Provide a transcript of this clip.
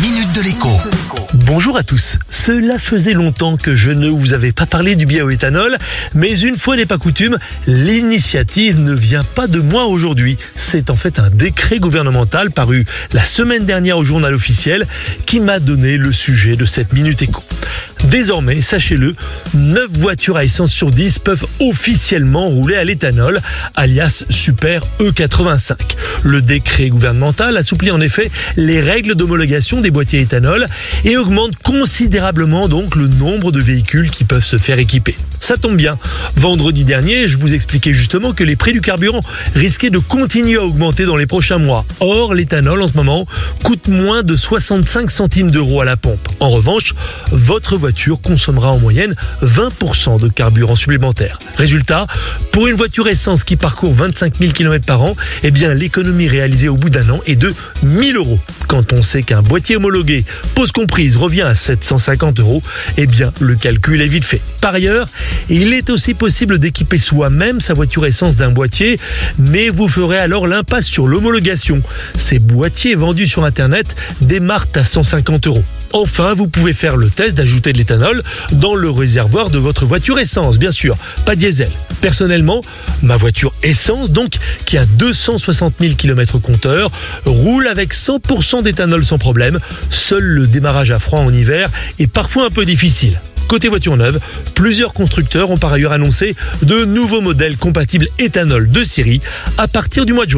minute de l'écho. Bonjour à tous. Cela faisait longtemps que je ne vous avais pas parlé du bioéthanol, mais une fois n'est pas coutume, l'initiative ne vient pas de moi aujourd'hui. C'est en fait un décret gouvernemental paru la semaine dernière au journal officiel qui m'a donné le sujet de cette minute écho. Désormais, sachez-le, 9 voitures à essence sur 10 peuvent officiellement rouler à l'éthanol, alias Super E85. Le décret gouvernemental assouplit en effet les règles d'homologation des boîtiers éthanol et augmente considérablement donc le nombre de véhicules qui peuvent se faire équiper. Ça tombe bien. Vendredi dernier, je vous expliquais justement que les prix du carburant risquaient de continuer à augmenter dans les prochains mois. Or, l'éthanol en ce moment coûte moins de 65 centimes d'euros à la pompe. En revanche, votre voiture consommera en moyenne 20% de carburant supplémentaire. Résultat, pour une voiture essence qui parcourt 25 000 km par an, eh bien l'économie réalisée au bout d'un an est de 1000 euros. Quand on sait qu'un boîtier homologué, pose comprise, revient à 750 euros, eh bien le calcul est vite fait. Par ailleurs, il est aussi possible d'équiper soi-même sa voiture essence d'un boîtier, mais vous ferez alors l'impasse sur l'homologation. Ces boîtiers vendus sur Internet démarrent à 150 euros. Enfin, vous pouvez faire le test d'ajouter de l'éthanol dans le réservoir de votre voiture essence, bien sûr, pas diesel. Personnellement, ma voiture essence, donc, qui a 260 000 km compteur, roule avec 100% d'éthanol sans problème. Seul le démarrage à froid en hiver est parfois un peu difficile. Côté voiture neuve, plusieurs constructeurs ont par ailleurs annoncé de nouveaux modèles compatibles éthanol de série à partir du mois de juin.